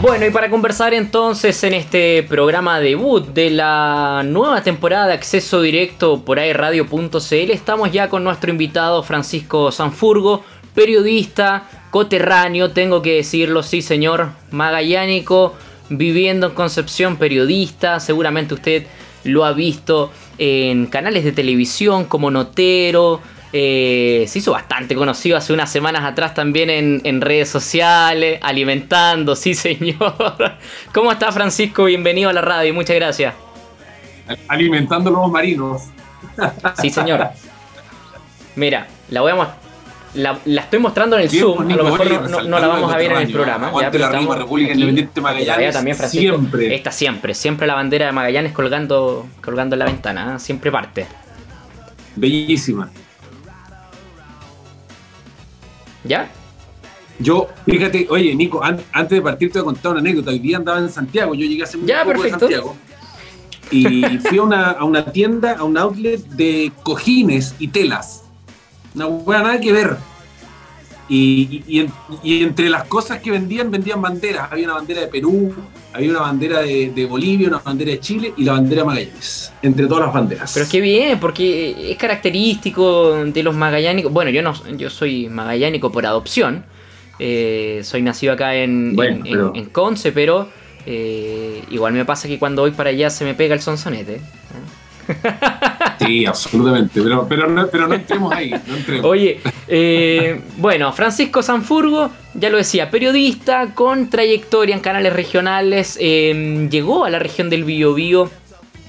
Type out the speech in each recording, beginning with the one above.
Bueno, y para conversar entonces en este programa debut de la nueva temporada de acceso directo por airradio.cl, estamos ya con nuestro invitado Francisco Sanfurgo, periodista, coterráneo, tengo que decirlo, sí señor, magallánico, viviendo en Concepción, periodista, seguramente usted lo ha visto en canales de televisión como Notero, eh, se hizo bastante conocido hace unas semanas atrás también en, redes sociales, alimentando, sí señor. ¿Cómo está Francisco? Bienvenido a la radio, muchas gracias. Alimentando los marinos. Sí señor. Mira, la voy a la, la, estoy mostrando en el Zoom, a lo mejor no, la vamos a ver en el programa. Ya, la República Independiente Magallanes. También, siempre. Esta siempre, siempre la bandera de Magallanes colgando, colgando en la ventana, ¿eh? siempre parte. Bellísima. ¿Ya? Yo, fíjate, oye, Nico, antes de partir te voy a contar una anécdota. Hoy día andaba en Santiago, yo llegué hace muy ya, poco perfecto. de Santiago. Y fui a una, a una tienda, a un outlet de cojines y telas. Una buena nada que ver. Y, y, entre las cosas que vendían, vendían banderas. Había una bandera de Perú, había una bandera de, Bolivia, una bandera de Chile y la bandera Magallanes. Entre todas las banderas. Pero es que bien, porque es característico de los magallánicos. Bueno, yo no yo soy magallánico por adopción. Eh, soy nacido acá en, en, Conce, pero eh, igual me pasa que cuando voy para allá se me pega el sonsonete. Sí, absolutamente, pero, pero, no, pero no entremos ahí. Oye, eh, bueno, Francisco Sanfurgo, ya lo decía, periodista con trayectoria en canales regionales, em, llegó a la región del Biobío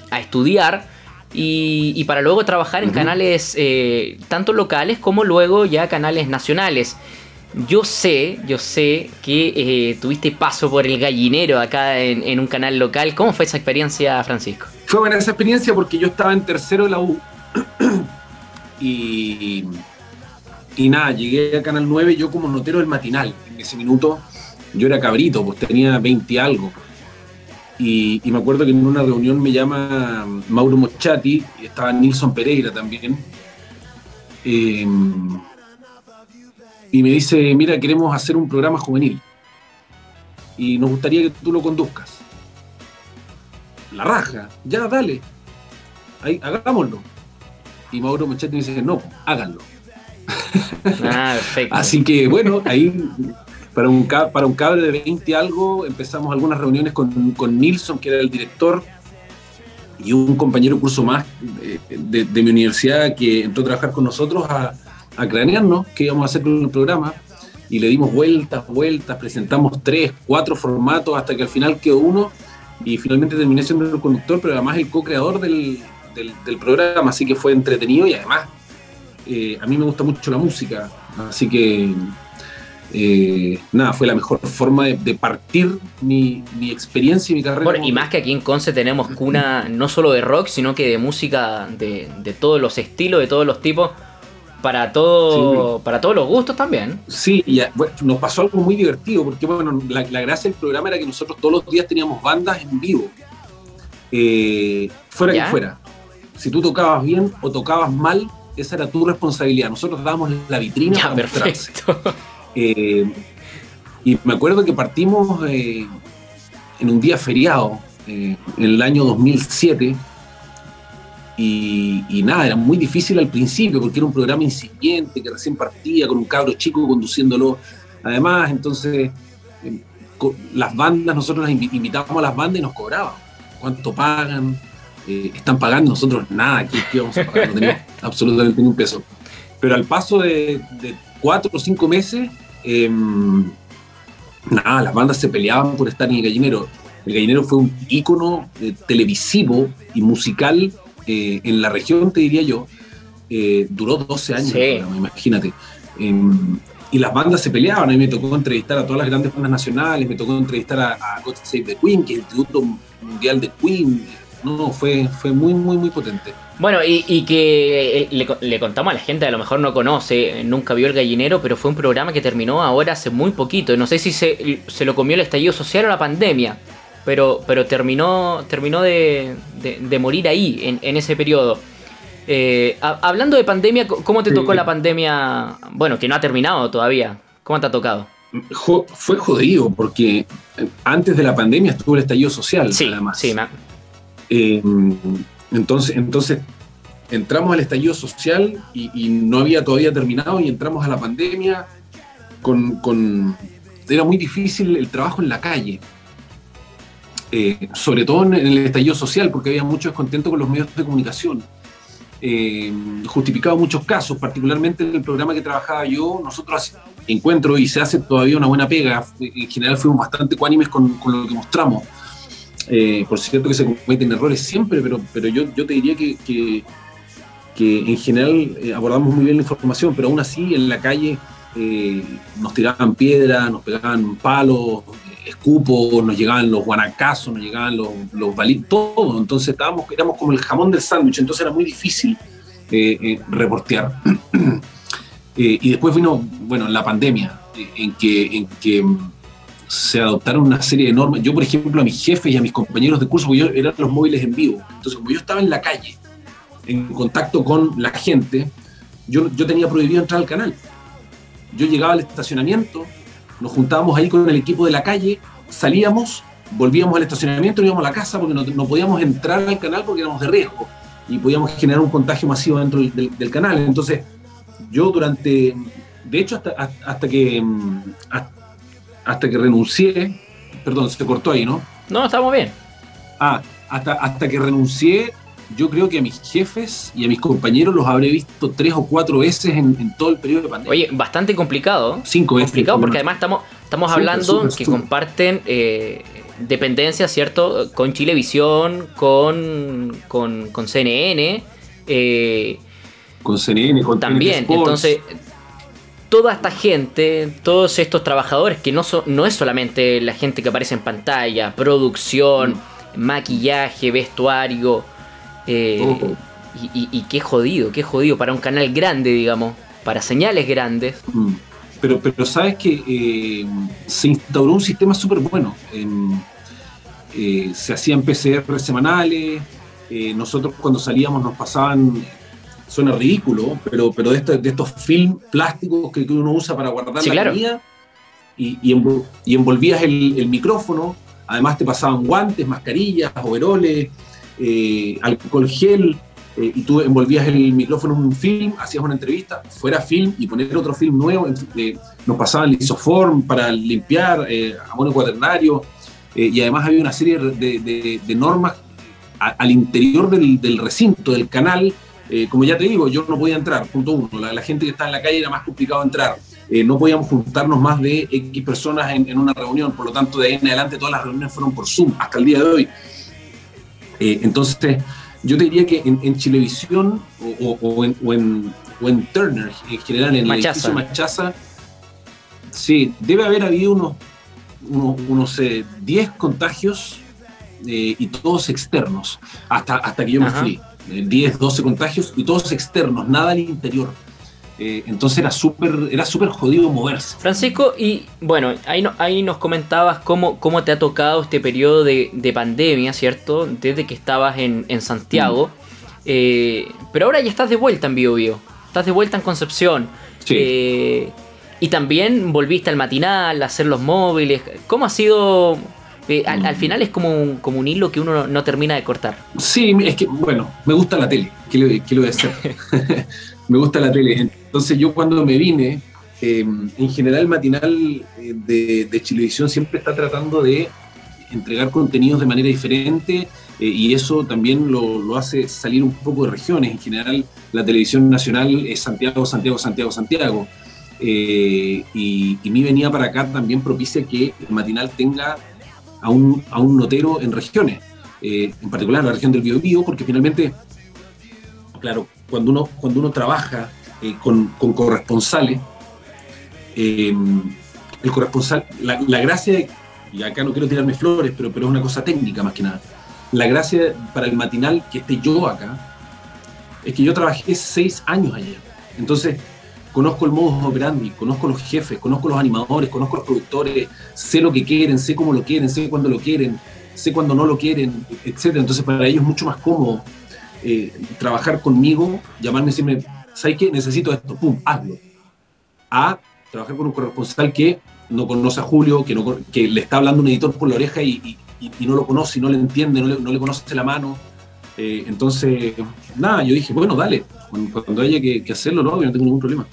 a estudiar y, para luego trabajar en canales eh, tanto locales como luego ya canales nacionales. Yo sé, yo sé que eh, tuviste paso por el gallinero acá en, un canal local. ¿Cómo fue esa experiencia, Francisco? Fue buena esa experiencia porque yo estaba en tercero de la U y, y nada, llegué a Canal 9 yo como notero del matinal. En ese minuto yo era cabrito, pues tenía 20 algo. Y, me acuerdo que en una reunión me llama Mauro Mochati, y estaba Nilson Pereira también. Eh, y me dice, mira, queremos hacer un programa juvenil y nos gustaría que tú lo conduzcas. La raja, ya dale, ahí, hagámoslo. Y Mauro Mochetti me dice, no, háganlo. Ah, perfecto. Así que bueno, ahí para un, para un cable de 20 algo empezamos algunas reuniones con, con Nilsson, que era el director, y un compañero curso más de, de mi universidad que entró a trabajar con nosotros a, a cranearnos qué íbamos a hacer con el programa y le dimos vueltas, vueltas, presentamos tres, cuatro formatos hasta que al final quedó uno y finalmente terminé siendo el conductor, pero además el co-creador del, del, programa, así que fue entretenido y además eh, a mí me gusta mucho la música, así que eh, nada, fue la mejor forma de, partir mi, mi, experiencia y mi carrera. y más que aquí en Conce tenemos cuna no solo de rock, sino que de música de, de todos los estilos, de todos los tipos para todo para todos los gustos también. Sí, y nos pasó algo muy divertido, porque bueno, la, gracia del programa era que nosotros todos los días teníamos bandas en vivo, eh, fuera que fuera. Si tú tocabas bien o tocabas mal, esa era tu responsabilidad. Nosotros dábamos la vitrina ya, perfecto. Eh, y me acuerdo que partimos eh, en un día feriado, en el año 2007, y, nada, era muy difícil al principio porque era un programa incipiente que recién partía con un cabro chico conduciéndolo. Además, entonces, em, las bandas, nosotros las invitábamos a las bandas y nos cobraban. ¿Cuánto pagan? Eh, están pagando nosotros nada, ¿qué, vamos a pagar? No teníamos absolutamente ni un peso. Pero al paso de, cuatro o cinco meses, em, nada, las bandas se peleaban por estar en el gallinero. El gallinero fue un ícono eh, televisivo y musical eh, en la región, te diría yo, eh, duró 12 años, imagínate. Em, y las bandas se peleaban, a mí me tocó entrevistar a todas las grandes bandas nacionales, me tocó entrevistar a, a God Save the Queen, que es el tributo mundial de Queen. No, fue, fue muy, muy, muy potente. Bueno, y, que eh, le, contamos a la gente, a lo mejor no conoce, nunca vio El Gallinero, pero fue un programa que terminó ahora hace muy poquito. No sé si se, se lo comió el estallido social o la pandemia pero, pero terminó, terminó de, morir ahí, en, ese periodo. Eh, hablando de pandemia, ¿cómo te tocó la pandemia? Bueno, que no ha terminado todavía. ¿Cómo te ha tocado? fue jodido porque antes de la pandemia estuvo el estallido social, sí, además. Sí, eh, entonces, entonces entramos al estallido social y, no había todavía terminado y entramos a la pandemia con, era muy difícil el trabajo en la calle. Eh, sobre todo en el estallido social, porque había mucho descontento con los medios de comunicación. Eh, justificado muchos casos, particularmente en el programa que trabajaba yo, nosotros encuentro y se hace todavía una buena pega. En general fuimos bastante cuánimes con, lo que mostramos. Eh, por cierto que se cometen errores siempre, pero, pero yo, yo te diría que, que, en general eh, abordamos muy bien la información, pero aún así en la calle nos tiraban piedras, nos pegaban palos, escupos, nos llegaban los guanacazos, nos llegaban los, los balitos, todo. Entonces estábamos, éramos como el jamón del sándwich, entonces era muy difícil reportear. y después vino, bueno, la pandemia, en que, en se adoptaron una serie de normas. Yo, por ejemplo, a mis jefes y a mis compañeros de curso, porque yo eran los móviles en vivo. Entonces, como yo estaba en la calle, en contacto con la gente, yo, yo tenía prohibido entrar al canal. Yo llegaba al estacionamiento, nos juntábamos ahí con el equipo de la calle, salíamos, volvíamos al estacionamiento, íbamos a la casa porque no, podíamos entrar al canal porque éramos de riesgo y podíamos generar un contagio masivo dentro del, canal. Entonces, yo durante, de hecho, hasta, hasta que, hasta que renuncié, perdón, se cortó ahí, ¿no? No, estamos bien. Ah, hasta, hasta que renuncié, yo creo que a mis jefes y a mis compañeros los habré visto tres o cuatro veces en, todo el periodo de pandemia. Oye, bastante complicado. Cinco veces. Complicado porque además estamos, estamos hablando que comparten eh, dependencias, ¿cierto? Con Chilevisión, con, con, con CNN. Eh, con CNN, con También, entonces toda esta gente, todos estos trabajadores, que no, no es solamente la gente que aparece en pantalla, producción, maquillaje, vestuario, eh, y, qué jodido, qué jodido para un canal grande, digamos, para señales grandes. Mm. Pero, pero sabes que eh, se instauró un sistema súper bueno. Eh, se hacían PCR semanales, nosotros cuando salíamos nos pasaban suena ridículo, pero, pero de, estos, de estos film plásticos que uno usa para guardar la comida y, y, envolvías el, micrófono, además te pasaban guantes, mascarillas, overoles, eh, alcohol gel, eh, y tú envolvías el micrófono en un film, hacías una entrevista, fuera film y poner otro film nuevo, eh, nos pasaban lisoform para limpiar, amonio cuaternario, y además había una serie de, normas al interior del, recinto, del canal, eh, como ya te digo, yo no podía entrar, punto uno. La, gente que está en la calle era más complicado entrar. Eh, no podíamos juntarnos más de X personas en, una reunión, por lo tanto, de ahí en adelante todas las reuniones fueron por Zoom hasta el día de hoy. Eh, entonces, yo te diría que en, Chilevisión o, en, Turner, en general, en el edificio Machaza, sí, debe haber habido unos, unos, 10 contagios y todos externos, hasta, hasta que yo me fui. 10, 12 contagios y todos externos, nada al interior. Eh, entonces era súper era súper jodido moverse. Francisco, y bueno, ahí, no, ahí nos comentabas cómo, cómo te ha tocado este periodo de, pandemia, ¿cierto? Desde que estabas en, Santiago. Mm. Eh, pero ahora ya estás de vuelta en Bio, Bio. Estás de vuelta en Concepción. Eh, y también volviste al matinal, a hacer los móviles. ¿Cómo ha sido al, final es como un, como un hilo que uno no, termina de cortar. Sí, es que, bueno, me gusta la tele, ¿qué le, voy a hacer? me gusta la tele. Entonces yo cuando me vine, em, en general el matinal eh, de, de Chilevisión siempre está tratando de entregar contenidos de manera diferente eh, y eso también lo, hace salir un poco de regiones. En general la televisión nacional es Santiago, Santiago, Santiago, Santiago. Eh, y, y, mi venida para acá también propicia que el matinal tenga a un, a un notero en regiones, en particular la región del Biobío, porque finalmente, claro, cuando uno, cuando uno trabaja eh, con, con, corresponsales, eh, el corresponsal, la, la, gracia, y acá no quiero tirarme flores, pero, pero es una cosa técnica más que nada, la gracia para el matinal que esté yo acá, es que yo trabajé seis años allá. Entonces, conozco el modus operandi, conozco los jefes, conozco los animadores, conozco los productores, sé lo que quieren, sé cómo lo quieren, sé cuándo lo quieren, sé cuándo no lo quieren, etc. Entonces para ellos es mucho más cómodo eh, trabajar conmigo, llamarme y decirme, ¿sabes qué? Necesito esto, pum, hazlo. A trabajar con un corresponsal que no conoce a Julio, que, no, que le está hablando un editor por la oreja y, no lo conoce, y no le entiende, no le, no le conoce la mano. Eh, entonces, nada, yo dije, bueno, dale, cuando, haya que, hacerlo, no, yo no tengo ningún problema.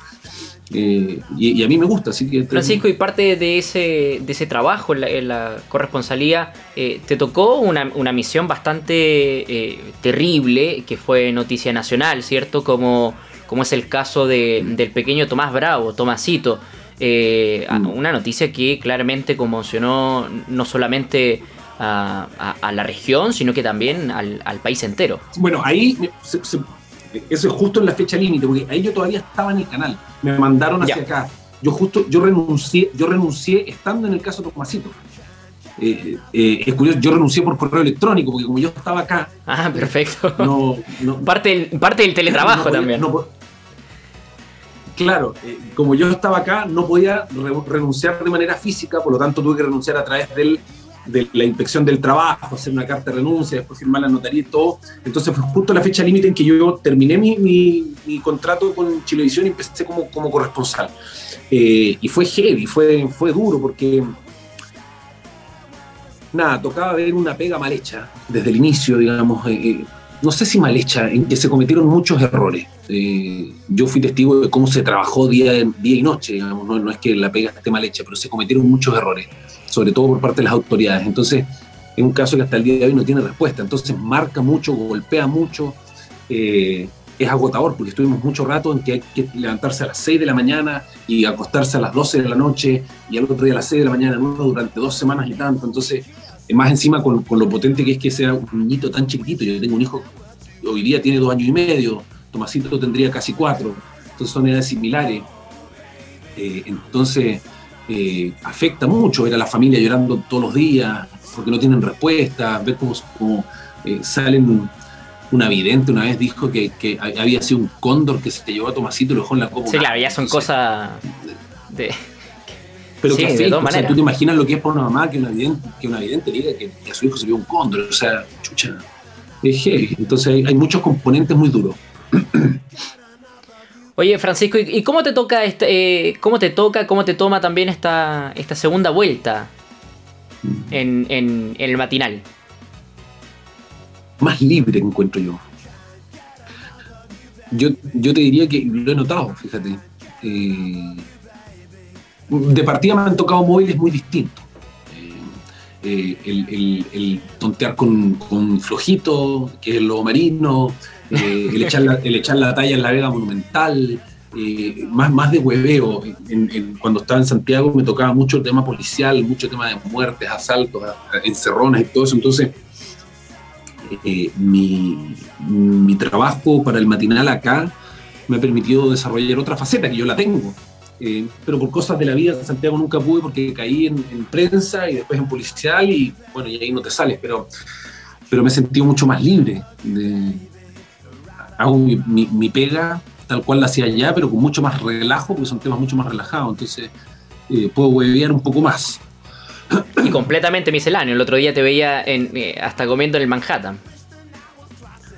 Eh, y, a mí me gusta, así que... Francisco, y parte de ese, de ese trabajo en la, corresponsalía, eh, te tocó una, una misión bastante terrible, que fue noticia nacional, ¿cierto? Como, como es el caso de, del pequeño Tomás Bravo, Tomasito. Mm. Una noticia que claramente conmocionó no solamente a, la región, sino que también al, país entero. Bueno, ahí eso es justo en la fecha límite, porque ahí yo todavía estaba en el canal, me mandaron hacia acá. Yo justo, yo renuncié, yo renuncié estando en el caso Tomasito. Eh, eh, es curioso, yo renuncié por correo electrónico, porque como yo estaba acá. Ah, perfecto. parte, del, parte del teletrabajo también. claro, eh, como yo estaba acá, no podía renunciar de manera física, por lo tanto tuve que renunciar a través del de la inspección del trabajo, hacer una carta de renuncia, después firmar la notaría y todo. Entonces fue justo la fecha límite en que yo terminé mi, mi, contrato con Chilevisión y empecé como, como corresponsal. Eh, y fue heavy, fue, fue duro porque, nada, tocaba ver una pega mal hecha desde el inicio, digamos. Eh, eh, no sé si mal hecha, en que se cometieron muchos errores. yo fui testigo de cómo se trabajó día, día y noche, digamos, no es que la pega esté mal hecha, pero se cometieron muchos errores sobre todo por parte de las autoridades. Entonces, es un caso que hasta el día de hoy no tiene respuesta. Entonces, marca mucho, golpea mucho, eh, es agotador porque estuvimos mucho rato en que hay que levantarse a las 6 de la mañana y acostarse a las 12 de la noche y al otro día a las 6 de la mañana durante dos semanas y tanto. Entonces, más encima con, lo potente que es que sea un niñito tan chiquitito. Yo tengo un hijo hoy día tiene dos años y medio, Tomasito tendría casi cuatro, entonces son edades similares. Eh, entonces, eh, afecta mucho ver a la familia llorando todos los días porque no tienen respuesta, ver cómo, eh, salen. Una vidente una vez dijo que, había sido un cóndor que se llevó a Tomasito y lo dejó en la copa. Sí, claro, ya son cosas de. Pero que afecta, tú te imaginas lo que es para una mamá que una vidente, que una vidente diga que, a su hijo se vio un cóndor, o sea, chucha, es Entonces hay, hay muchos componentes muy duros. Oye, Francisco, ¿y cómo te toca este, eh, cómo te toca, cómo te toma también esta, esta segunda vuelta en, el matinal? Más libre encuentro yo. Yo, yo te diría que lo he notado, fíjate. Eh, de partida me han tocado móviles muy distintos. Eh, el, tontear con, con, flojito, que es el lobo marino, eh, el, echar la, el, talla en la Vega Monumental, eh, más, más de hueveo. cuando estaba en Santiago me tocaba mucho el tema policial, mucho tema de muertes, asaltos, encerronas y todo eso. Entonces, eh, mi, mi, trabajo para el matinal acá me ha permitido desarrollar otra faceta que yo la tengo. pero por cosas de la vida en Santiago nunca pude porque caí en, en, prensa y después en policial y bueno, y ahí no te sales, pero, pero me he sentido mucho más libre de, hago mi, pega tal cual la hacía allá, pero con mucho más relajo, porque son temas mucho más relajados, entonces eh, puedo huevear un poco más. Y completamente misceláneo, el otro día te veía en, eh, hasta comiendo en el Manhattan.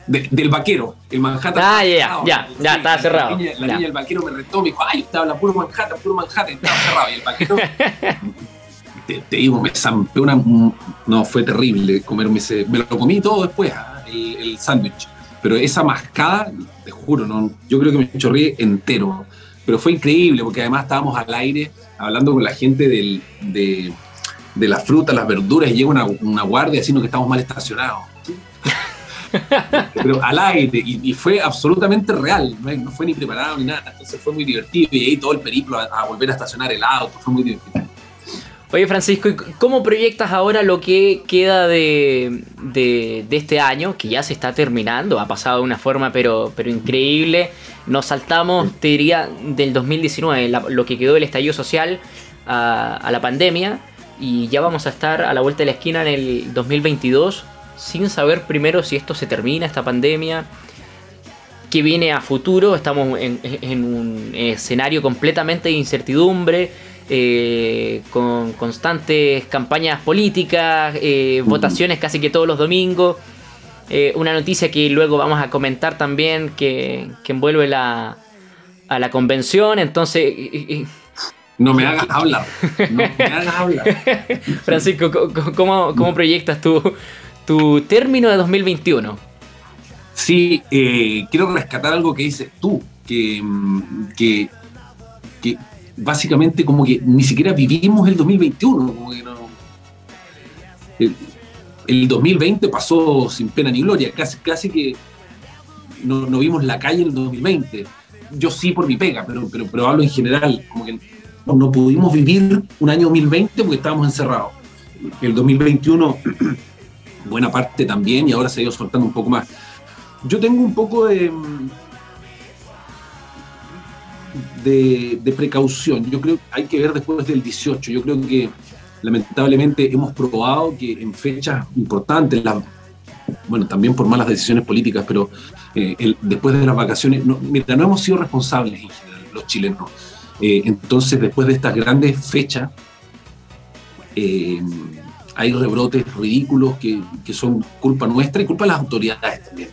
del vaquero, el Manhattan. Ah, ya, ya, ya, estaba cerrado. La niña, del vaquero me retó, me dijo, ay, usted habla puro Manhattan, puro Manhattan, estaba cerrado. Y el vaquero, te, digo, me zampé una. No, fue terrible comerme ese. Me lo comí todo después, ah, el, el sándwich pero esa mascada, te juro, no, yo creo que me chorré entero. Pero fue increíble porque además estábamos al aire hablando con la gente del, de, de las frutas, las verduras y llega una, una guardia diciendo que estamos mal estacionados. pero al aire y, fue absolutamente real, no, fue ni preparado ni nada, entonces fue muy divertido y ahí todo el periplo a volver a estacionar el auto, fue muy divertido. Oye, Francisco, ¿cómo proyectas ahora lo que queda de, este año, que ya se está terminando? Ha pasado de una forma pero, increíble. Nos saltamos, te diría, del 2019, lo que quedó del estallido social a, la pandemia, y ya vamos a estar a la vuelta de la esquina en el 2022, sin saber primero si esto se termina, esta pandemia, qué viene a futuro. Estamos en, en un escenario completamente de incertidumbre eh, con constantes campañas políticas, eh, votaciones casi que todos los domingos. Eh, una noticia que luego vamos a comentar también que, envuelve la, a la convención. Entonces, No me hagas hablar. No me hagas hablar. Francisco, ¿cómo, cómo proyectas tu, tu término de 2021? Sí, quiero rescatar algo que dices tú, que, que, que, básicamente como que ni siquiera vivimos el 2021, como que no, el, 2020 pasó sin pena ni gloria, casi, casi que no, vimos la calle en el 2020. Yo sí por mi pega, pero, pero, pero hablo en general, como que no, pudimos vivir un año 2020 porque estábamos encerrados. El 2021, buena parte también, y ahora se ha ido soltando un poco más. Yo tengo un poco de, de, precaución. Yo creo que hay que ver después del 18. Yo creo que lamentablemente hemos probado que en fechas importantes, bueno, también por malas decisiones políticas, pero eh, después de las vacaciones, no, mira, no hemos sido responsables en general, los chilenos. Eh, entonces, después de estas grandes fechas, eh, hay rebrotes ridículos que, que, son culpa nuestra y culpa de las autoridades también.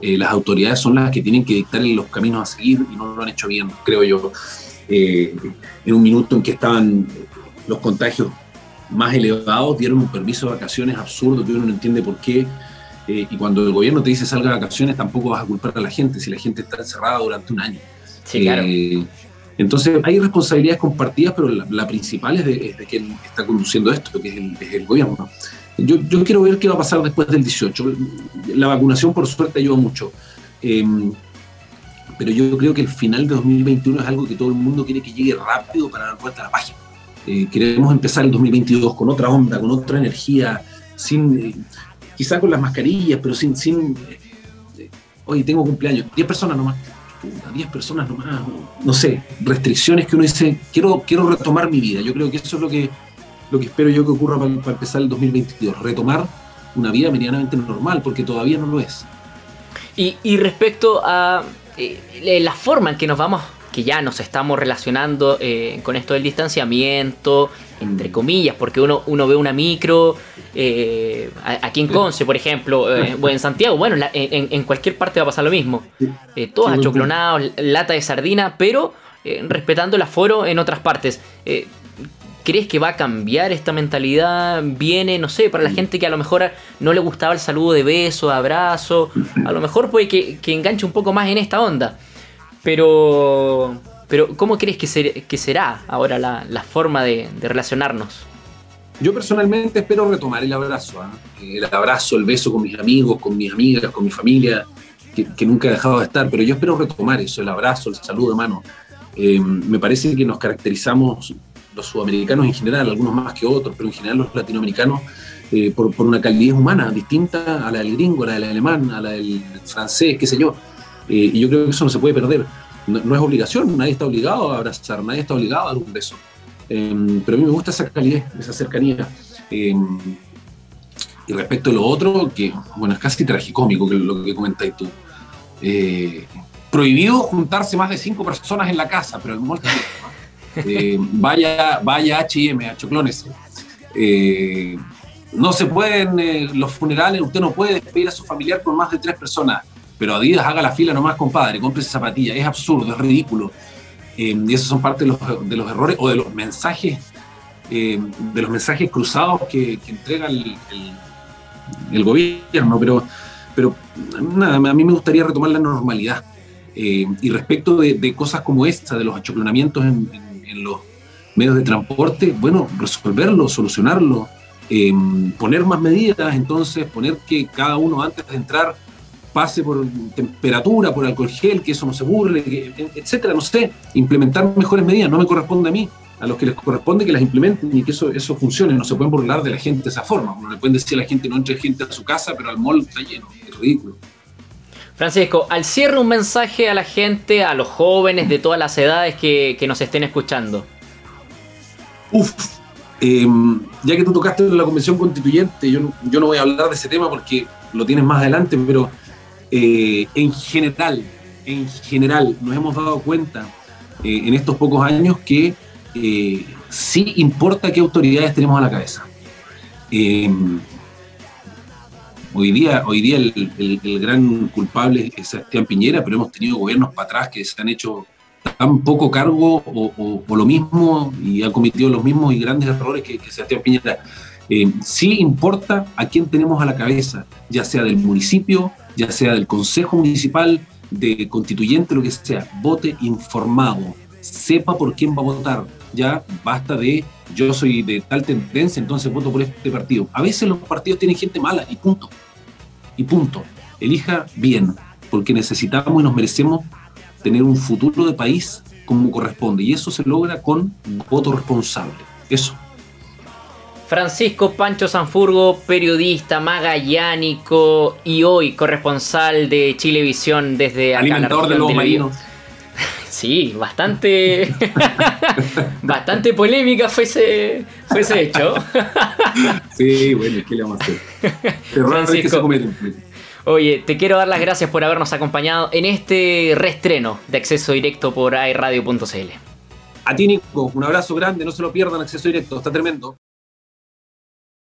Las autoridades son las que tienen que dictar los caminos a seguir y no lo han hecho bien, creo yo. en un minuto en que estaban los contagios más elevados dieron un permiso de vacaciones absurdo que uno no entiende por qué. Eh, y cuando el gobierno te dice salga de vacaciones, tampoco vas a culpar a la gente si la gente está encerrada durante un año. Sí, claro. Entonces hay responsabilidades compartidas, pero la, principal es de, quien está conduciendo esto, que es el, gobierno. Yo, yo, quiero ver qué va a pasar después del 18. La vacunación, por suerte, ayuda mucho. Em, pero yo creo que el final de 2021 es algo que todo el mundo quiere que llegue rápido para dar vuelta a la página. Eh, queremos empezar el 2022 con otra onda, con otra energía, sin eh, quizá con las mascarillas, pero sin, sin eh, hoy tengo cumpleaños, 10 personas nomás, 10 personas nomás, no sé, restricciones que uno dice, quiero, quiero retomar mi vida, yo creo que eso es lo que, lo que espero yo que ocurra para, empezar el 2022, retomar una vida medianamente normal, porque todavía no lo es. Y, y respecto a la forma en que nos vamos que ya nos estamos relacionando eh, con esto del distanciamiento, entre comillas, porque uno, uno ve una micro, eh, aquí en Conce, por ejemplo, eh, o en Santiago, bueno, en, cualquier parte va a pasar lo mismo. todos achoclonados, lata de sardina, pero respetando el aforo en otras partes. ¿Crees que va a cambiar esta mentalidad? Viene, no sé, para la gente que a lo mejor no le gustaba el saludo de beso, abrazo, a lo mejor puede que, que enganche un poco más en esta onda. Pero, pero ¿cómo crees que, será ahora la, forma de, relacionarnos? Yo personalmente espero retomar el abrazo, ¿ah? el abrazo, el beso con mis amigos, con mis amigas, con mi familia, que, nunca he dejado de estar, pero yo espero retomar eso, el abrazo, el saludo de mano. Eh, me parece que nos caracterizamos los sudamericanos en general, algunos más que otros, pero en general los latinoamericanos, eh, por, por, una calidez humana distinta a la del gringo, a la del alemán, a la del francés, qué sé yo. Eh, y yo creo que eso no se puede perder. No, es obligación, nadie está obligado a abrazar, nadie está obligado a dar un beso. Em, pero a mí me gusta esa calidez, esa cercanía. Em, y respecto a lo otro, que bueno, es casi tragicómico que lo que comentáis tú. Eh, prohibido juntarse más de cinco personas en la casa, pero el mall eh, vaya, vaya HM, a Choclones. Eh, no se pueden, los funerales, usted no puede despedir a su familiar con más de tres personas pero Adidas haga la fila nomás, compadre, compre esa zapatilla, es absurdo, es ridículo. Eh, y esos son parte de los, de los, errores o de los mensajes, eh, de los mensajes cruzados que, entrega el, gobierno, pero, pero nada, a mí me gustaría retomar la normalidad. Eh, y respecto de, cosas como esta, de los achoclonamientos en, en, los medios de transporte, bueno, resolverlo, solucionarlo, poner más medidas, entonces poner que cada uno antes de entrar pase por temperatura, por alcohol gel, que eso no se burle, etcétera, no sé, implementar mejores medidas, no me corresponde a mí, a los que les corresponde que las implementen y que eso, eso funcione, no se pueden burlar de la gente de esa forma, no le pueden decir a la gente no entre gente a su casa, pero al mall está lleno, es ridículo. Francisco, al cierre un mensaje a la gente, a los jóvenes de todas las edades que, nos estén escuchando. Uf, em, ya que tú tocaste la convención constituyente, yo, yo no voy a hablar de ese tema porque lo tienes más adelante, pero eh, en general, en general, nos hemos dado cuenta eh, en estos pocos años que eh, sí importa qué autoridades tenemos a la cabeza. hoy día, hoy día el, gran culpable es Sebastián Piñera, pero hemos tenido gobiernos para atrás que se han hecho tan poco cargo o, lo mismo y ha cometido los mismos y grandes errores que, que Sebastián Piñera. Eh, sí importa a quién tenemos a la cabeza, ya sea del municipio, ya sea del consejo municipal, de constituyente, lo que sea. Vote informado, sepa por quién va a votar. Ya basta de yo soy de tal tendencia, entonces voto por este partido. A veces los partidos tienen gente mala y punto. Y punto. Elija bien, porque necesitamos y nos merecemos tener un futuro de país como corresponde. Y eso se logra con voto responsable. Eso. Francisco Pancho Sanfurgo, periodista magallánico y hoy corresponsal de Chilevisión desde acá Alimentador de los marinos. Sí, bastante bastante polémica fue ese, fue ese hecho. sí, bueno, ¿qué le vamos a hacer? Francisco, que se cometen. Oye, te quiero dar las gracias por habernos acompañado en este reestreno de acceso directo por airradio.cl. A ti, Nico, un abrazo grande, no se lo pierdan, acceso directo, está tremendo.